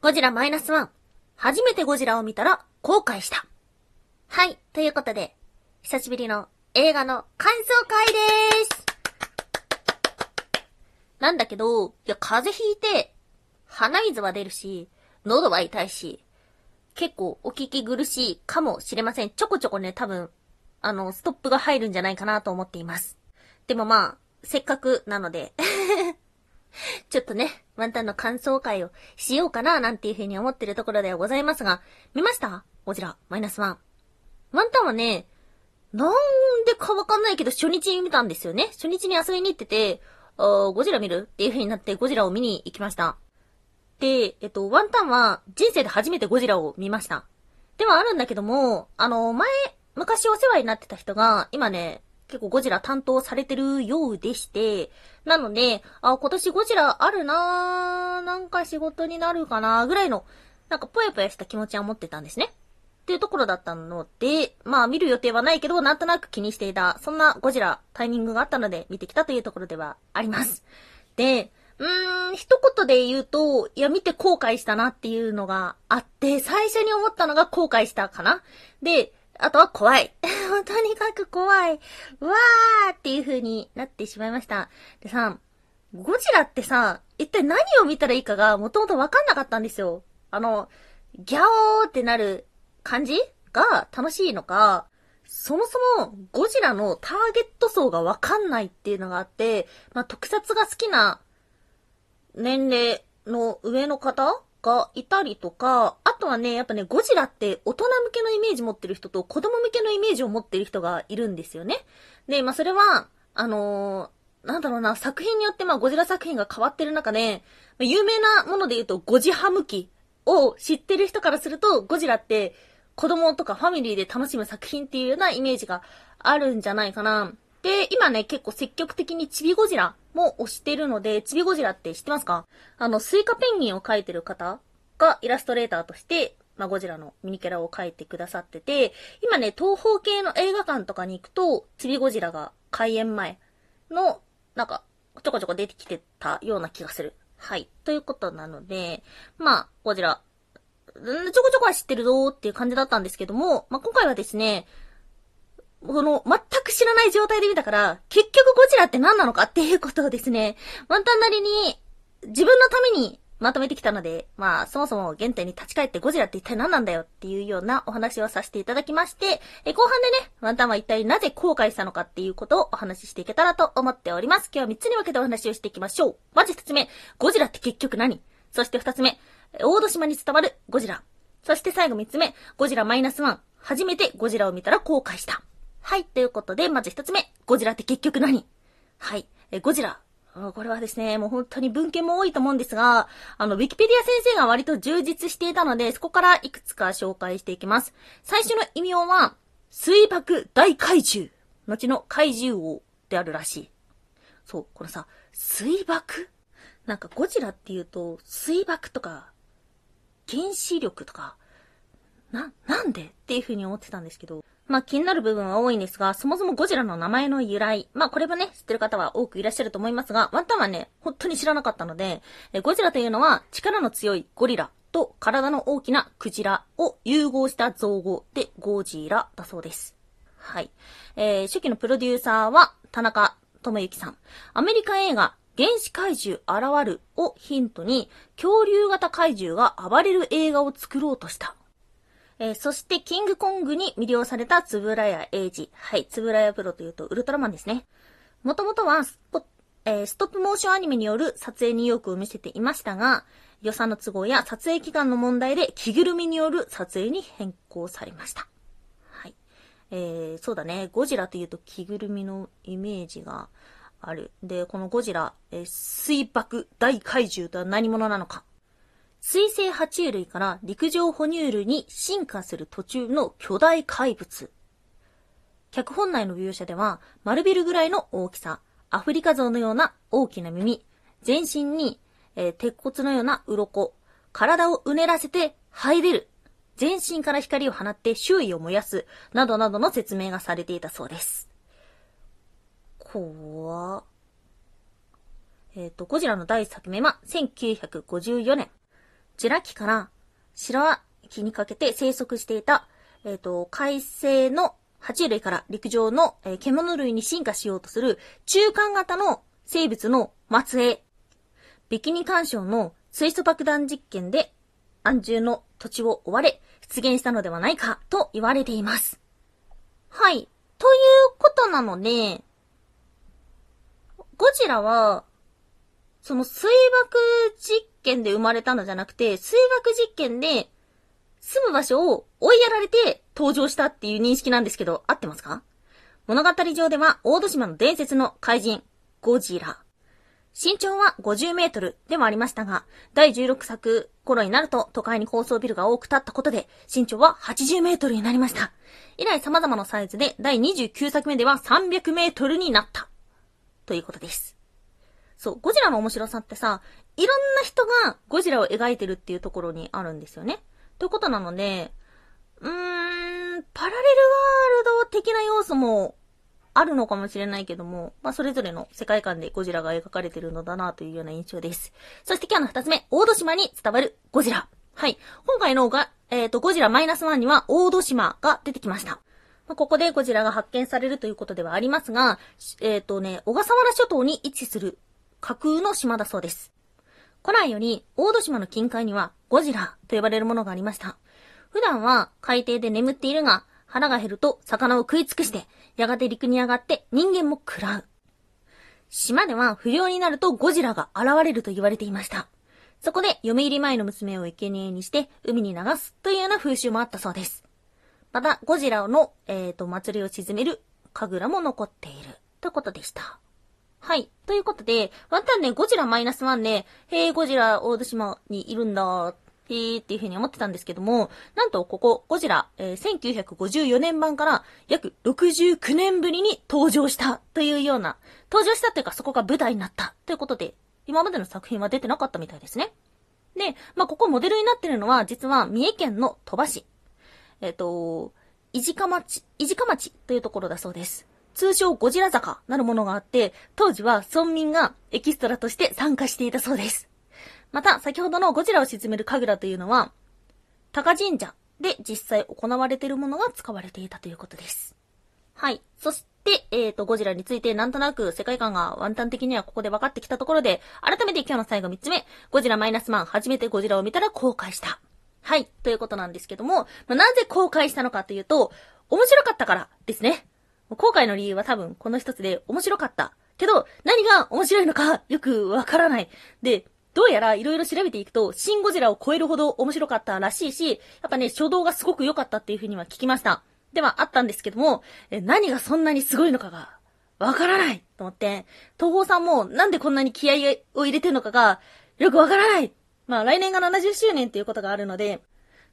ゴジラマイナスワン。初めてゴジラを見たら後悔した。はい。ということで、久しぶりの映画の感想会でーす。なんだけど、いや、風邪ひいて、鼻水は出るし、喉は痛いし、結構お聞き苦しいかもしれません。ちょこちょこね、多分、あの、ストップが入るんじゃないかなと思っています。でもまあ、せっかくなので、ちょっとね、ワンタンの感想会をしようかななんていう風に思ってるところではございますが、見ました？ゴジラ、マイナスワン。ワンタンはね、なんでかわかんないけど初日に見たんですよね。初日に遊びに行ってて、あゴジラ見るっていう風になってゴジラを見に行きました。で、えっと、ワンタンは人生で初めてゴジラを見ました。ではあるんだけども、あの、前、昔お世話になってた人が、今ね、結構ゴジラ担当されてるようでして、なので、あ、今年ゴジラあるなーなんか仕事になるかなぐらいの、なんかぽやぽやした気持ちは持ってたんですね。っていうところだったので、まあ見る予定はないけど、なんとなく気にしていた、そんなゴジラタイミングがあったので見てきたというところではあります。で、うーん、一言で言うと、いや、見て後悔したなっていうのがあって、最初に思ったのが後悔したかなで、あとは怖い。とにかく怖い。うわーっていう風になってしまいました。でさ、ゴジラってさ、一体何を見たらいいかがもともとわかんなかったんですよ。あの、ギャオーってなる感じ？が楽しいのか、そもそもゴジラのターゲット層がわかんないっていうのがあって、まあ、特撮が好きな年齢の上の方がいたりとか、とはね、やっぱね、ゴジラって大人向けのイメージ持ってる人と子供向けのイメージを持ってる人がいるんですよね。で、まあ、それは、あのーなんだろうな、作品によってま、ゴジラ作品が変わってる中で、まあ有名なもので言うと、ゴジハムキを知ってる人からすると、ゴジラって子供とかファミリーで楽しむ作品っていうようなイメージがあるんじゃないかな。で、今ね、結構積極的にチビゴジラも推してるので、チビゴジラって知ってますか？あの、スイカペンギンを描いてる方がイラストレーターとして、まあ、ゴジラのミニキャラを描いてくださってて、今ね、東方系の映画館とかに行くと、チビゴジラが開演前の、なんか、ちょこちょこ出てきてたような気がする。はい。ということなので、まあ、ゴジラ、んちょこちょこは知ってるぞーっていう感じだったんですけども、まあ、今回はですね、この、全く知らない状態で見たから、結局ゴジラって何なのかっていうことをですね、ワンタンなりに、自分のためにまとめてきたので、まあ、そもそも原点に立ち返ってゴジラって一体何なんだよっていうようなお話をさせていただきまして、え後半でね、ワンタンは一体なぜ後悔したのかっていうことをお話ししていけたらと思っております。今日は3つに分けてお話をしていきましょう。まず1つ目、ゴジラって結局何？そして2つ目、大戸島に伝わるゴジラ。そして最後3つ目、ゴジラマイナスワン。初めてゴジラを見たら後悔した。はい、ということで、まず1つ目、ゴジラって結局何？はい、えゴジラ。これはですね、もう本当に文献も多いと思うんですが、あの、ウィキペディア先生が割と充実していたので、そこからいくつか紹介していきます。最初の異名は、水爆大怪獣。後の怪獣王であるらしい。そう、このさ、水爆？なんかゴジラっていうと、水爆とか、原子力とか、な、なんで？っていう風に思ってたんですけど、まあ気になる部分は多いんですが、そもそもゴジラの名前の由来。まあこれはね、知ってる方は多くいらっしゃると思いますが、ワンタンはね、本当に知らなかったので、えゴジラというのは力の強いゴリラと体の大きなクジラを融合した造語でゴジラだそうです。はい。えー、初期のプロデューサーは田中智之さん。アメリカ映画、原始怪獣現るをヒントに、恐竜型怪獣が暴れる映画を作ろうとした。えーそして、キングコングに魅了されたつぶらやエイジ。はい、つぶらやプロというとウルトラマンですね。もともとはスポ、えーストップモーションアニメによる撮影に意欲を見せていましたが、予算の都合や撮影期間の問題で着ぐるみによる撮影に変更されました。はい。えー、そうだね。ゴジラというと着ぐるみのイメージがある。で、このゴジラ、えー水爆大怪獣とは何者なのか。水生爬虫類から陸上哺乳類に進化する途中の巨大怪物。脚本内の描写では、丸ビルぐらいの大きさ、アフリカゾウのような大きな耳、全身に、えー鉄骨のような鱗、体をうねらせて這い出る、全身から光を放って周囲を燃やす、などなどの説明がされていたそうです。怖えっ、と、ゴジラの第一作目は1954年。ジュラ紀から白亜紀にかけて生息していた、えっ、と、海生の爬虫類から陸上の、えー獣類に進化しようとする中間型の生物の末裔。ビキニ干渉の水素爆弾実験で安住の土地を追われ出現したのではないかと言われています。はい。ということなので、ゴジラは、その水爆実験で生まれたのじゃなくて、水爆実験で住む場所を追いやられて登場したっていう認識なんですけど、合ってますか？物語上では大戸島の伝説の怪人、ゴジラ。身長は50メートルでもありましたが、第16作頃になると都会に高層ビルが多く建ったことで、身長は80メートルになりました。以来様々なサイズで、第29作目では300メートルになった。ということです。そう、ゴジラの面白さってさ、いろんな人がゴジラを描いてるっていうところにあるんですよね。ということなので、うーん、パラレルワールド的な要素もあるのかもしれないけども、まあ、それぞれの世界観でゴジラが描かれてるのだなというような印象です。そして今日の二つ目、大戸島に伝わるゴジラ。はい。今回のが、えっ、と、ゴジラマイナスワンには大戸島が出てきました。まあ、ここでゴジラが発見されるということではありますが、えっ、とね、小笠原諸島に位置する架空の島だそうです。古来より大戸島の近海にはゴジラと呼ばれるものがありました。普段は海底で眠っているが、腹が減ると魚を食い尽くして、やがて陸に上がって人間も食らう。島では不良になるとゴジラが現れると言われていました。そこで嫁入り前の娘を生贄にして海に流すというような風習もあったそうです。また、ゴジラの、えっ、と、祭りを鎮める神楽も残っているということでした。はい。ということで、ワンタンね、ゴジラマイナスワンで、へえ、ゴジラ大戸島にいるんだ、へーっていう風に思ってたんですけども、なんとここ、ゴジラ、えー1954年版から約69年ぶりに登場したというような、登場したっていうかそこが舞台になったということで、今までの作品は出てなかったみたいですね。で、まあ、ここモデルになってるのは、実は三重県の鳥羽市。えっ、と、いじか町、いじか町というところだそうです。通称ゴジラ坂なるものがあって、当時は村民がエキストラとして参加していたそうです。また、先ほどのゴジラを沈める神楽というのは、高神社で実際行われているものが使われていたということです。はい。そして、えっ、と、ゴジラについてなんとなく世界観がワンタン的にはここで分かってきたところで、改めて今日の最後3つ目、ゴジラマイナスマン初めてゴジラを見たら後悔した。はい。ということなんですけども、まあ、なぜ後悔したのかというと、面白かったからですね。後悔の理由は多分この一つで面白かった。けど、何が面白いのかよくわからない。で、どうやら色々調べていくと、シン・ゴジラを超えるほど面白かったらしいし、やっぱね、初動がすごく良かったっていうふうには聞きました。ではあったんですけども、え何がそんなにすごいのかが、わからないと思って、東宝さんもなんでこんなに気合を入れてるのかが、よくわからないまあ来年が70周年っていうことがあるので、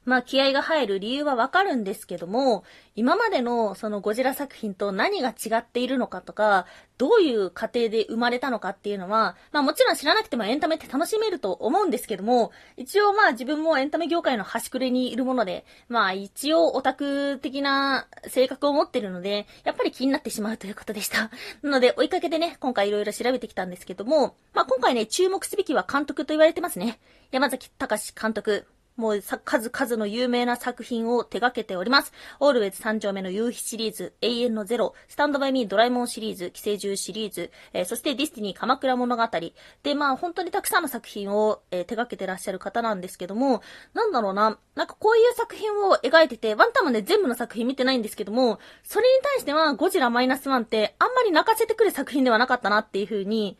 まあ気合が入る理由はわかるんですけども、今までのそのゴジラ作品と何が違っているのかとか、どういう過程で生まれたのかっていうのは、まあもちろん知らなくてもエンタメって楽しめると思うんですけども、一応まあ自分もエンタメ業界の端くれにいるもので、まあ一応オタク的な性格を持ってるので、やっぱり気になってしまうということでした。なので追いかけてね、今回いろいろ調べてきたんですけども、まあ今回ね、注目すべきは監督と言われてますね。山崎隆監督。もうさ、数々の有名な作品を手掛けております。Always 三丁目の夕日シリーズ、永遠のゼロ、 Stand by Me ドラえもんシリーズ、寄生獣シリーズ、えーそして Destiny 鎌倉物語。で、まあ本当にたくさんの作品を、えー手掛けてらっしゃる方なんですけども、なんだろうな、なんかこういう作品を描いてて、ワンタンもね、全部の作品見てないんですけども、それに対してはゴジラ Minus One ってあんまり泣かせてくる作品ではなかったなっていう風に、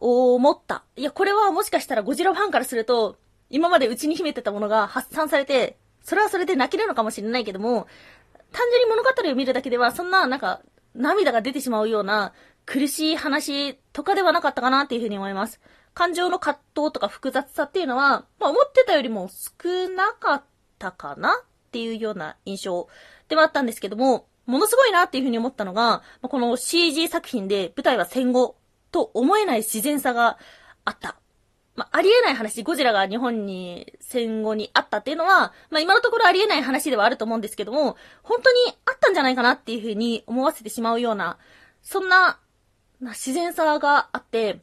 思った。いや、これはもしかしたらゴジラファンからすると、今まで内に秘めてたものが発散されて、それはそれで泣けるのかもしれないけども、単純に物語を見るだけでは、そんな、なんか、涙が出てしまうような苦しい話とかではなかったかなっていうふうに思います。感情の葛藤とか複雑さっていうのは、まあ思ってたよりも少なかったかなっていうような印象ではあったんですけども、ものすごいなっていうふうに思ったのが、この CG 作品で舞台は戦後と思えない自然さがあった。まあ、ありえない話、ゴジラが日本に戦後にあったっていうのは、まあ、今のところありえない話ではあると思うんですけども、本当にあったんじゃないかなっていうふうに思わせてしまうような、そんな、な自然さがあって、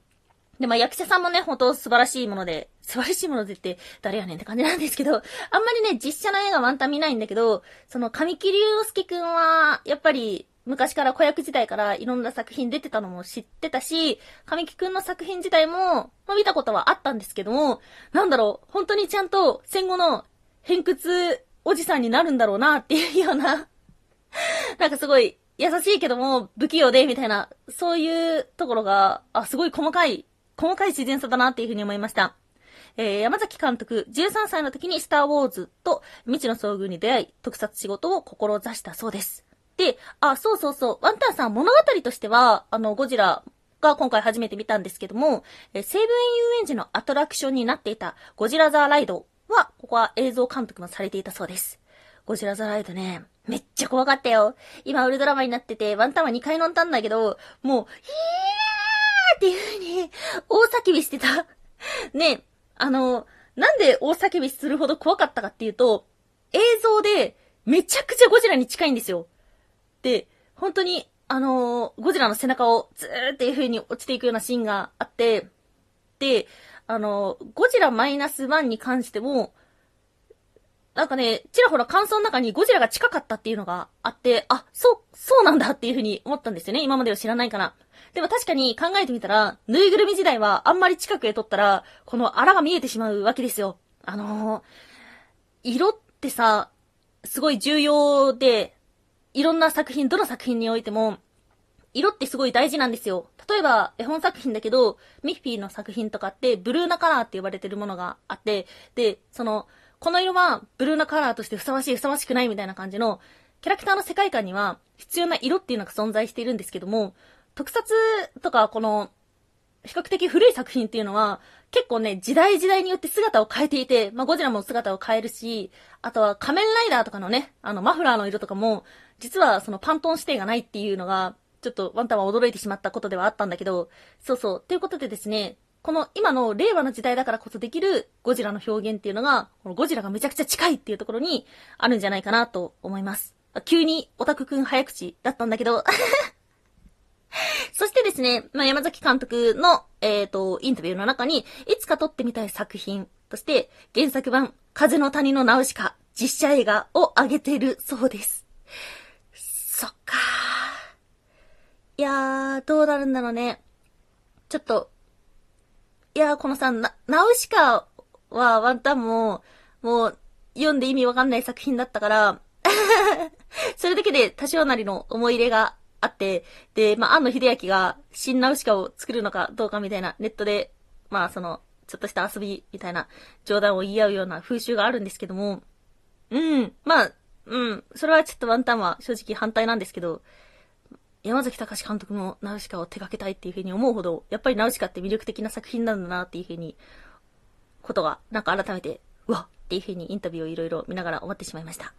で、まあ、役者さんもね、本当素晴らしいもので、素晴らしいものでって誰やねんって感じなんですけど、あんまりね、実写の映画ワンタン見ないんだけど、その神木隆之介くんは、やっぱり、昔から子役時代からいろんな作品出てたのも知ってたし、神木くんの作品自体も、まあ、見たことはあったんですけども、なんだろう、本当にちゃんと戦後の偏屈おじさんになるんだろうなっていうような なんかすごい優しいけども不器用で、みたいな、そういうところが、あ、すごい細かい、細かい自然さだなっていうふうに思いました。えー、山崎監督、13歳の時にスターウォーズと未知の遭遇に出会い、特撮仕事を志したそうです。で、あ、そうそうそう、ワンタンさん物語としては、あの、ゴジラが今回初めて見たんですけども、え、西武園遊園地のアトラクションになっていたゴジラザーライドは、ここは映像監督もされていたそうです。ゴジラザーライドね、めっちゃ怖かったよ。今、ウルトラマになってて、ワンタンは2回乗ったんだけど、もう、ヒーっていう風に、大叫びしてた。ねあの、なんで大叫びするほど怖かったかっていうと、映像で、めちゃくちゃゴジラに近いんですよ。で、本当に、あのゴジラの背中をずーっていう風に落ちていくようなシーンがあって、で、あのゴジラマイナス1に関しても、なんかね、ちらほら感想の中にゴジラが近かったっていうのがあって、あ、そう、そうなんだっていうふうに思ったんですよね。今までは知らないから。でも確かに考えてみたら、ぬいぐるみ時代はあんまり近くへ撮ったら、この荒が見えてしまうわけですよ。あのー、色ってさ、すごい重要で、いろんな作品、どの作品においても、色ってすごい大事なんですよ。例えば、絵本作品だけど、ミッフィーの作品とかって、ブルーなカラーって呼ばれてるものがあって、で、その、この色はブルーなカラーとしてふさわしい、ふさわしくないみたいな感じの、キャラクターの世界観には必要な色っていうのが存在しているんですけども、特撮とかこの、比較的古い作品っていうのは、結構ね、時代時代によって姿を変えていて、まあ、ゴジラも姿を変えるし、あとは仮面ライダーとかのね、あの、マフラーの色とかも、実はそのパントン指定がないっていうのが、ちょっとワンタンは驚いてしまったことではあったんだけど、そうそう。ということでですね、この今の令和の時代だからこそできるゴジラの表現っていうのが、このゴジラがめちゃくちゃ近いっていうところにあるんじゃないかなと思います。急にオタクくん早口だったんだけどそしてですね、まあ、山崎監督の、えっ、ー、と、インタビューの中に、いつか撮ってみたい作品として、原作版、風の谷のナウシカ、実写映画を上げているそうです。そっかいやー、どうなるんだろうね。ちょっと、いやー、このさ、な、ナウシカはワンタンも、もう、読んで意味わかんない作品だったから それだけで多少なりの思い入れがあって、で、まあ、安野秀明が新ナウシカを作るのかどうかみたいな、ネットで、まあ、その、ちょっとした遊びみたいな冗談を言い合うような風習があるんですけども、うん、まあ、うん、それはちょっとワンタンは正直反対なんですけど、山崎隆監督もナウシカを手掛けたいっていうふうに思うほど、やっぱりナウシカって魅力的な作品なんだなっていうふうに、ことが、なんか改めて、うわっていうふうにインタビューをいろいろ見ながら思ってしまいました。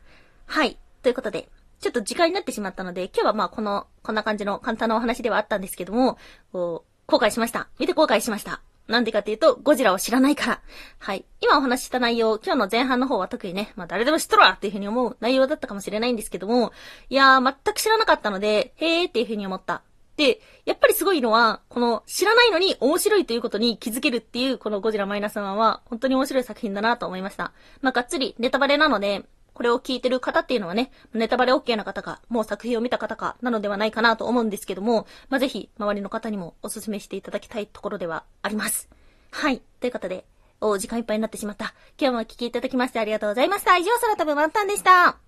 はい。ということで、ちょっと時間になってしまったので、今日はまあこの、こんな感じの簡単なお話ではあったんですけども、こう、後悔しました。見て後悔しました。なんでかっていうと、ゴジラを知らないから。はい。今お話しした内容、今日の前半の方は特にね、まあ誰でも知っとるわっていうふうに思う内容だったかもしれないんですけども、いやー、全く知らなかったので、へーっていうふうに思った。で、やっぱりすごいのは、この知らないのに面白いということに気づけるっていう、このゴジラマイナス1は、本当に面白い作品だなと思いました。まあ、がっつりネタバレなので、これを聞いてる方っていうのはね、ネタバレ OK な方か、もう作品を見た方か、なのではないかなと思うんですけども、まあ、ぜひ、周りの方にもお勧めしていただきたいところではあります。はい。ということで、お時間いっぱいになってしまった。今日もお聴きいただきましてありがとうございました。以上、空飛ぶワンタンでした。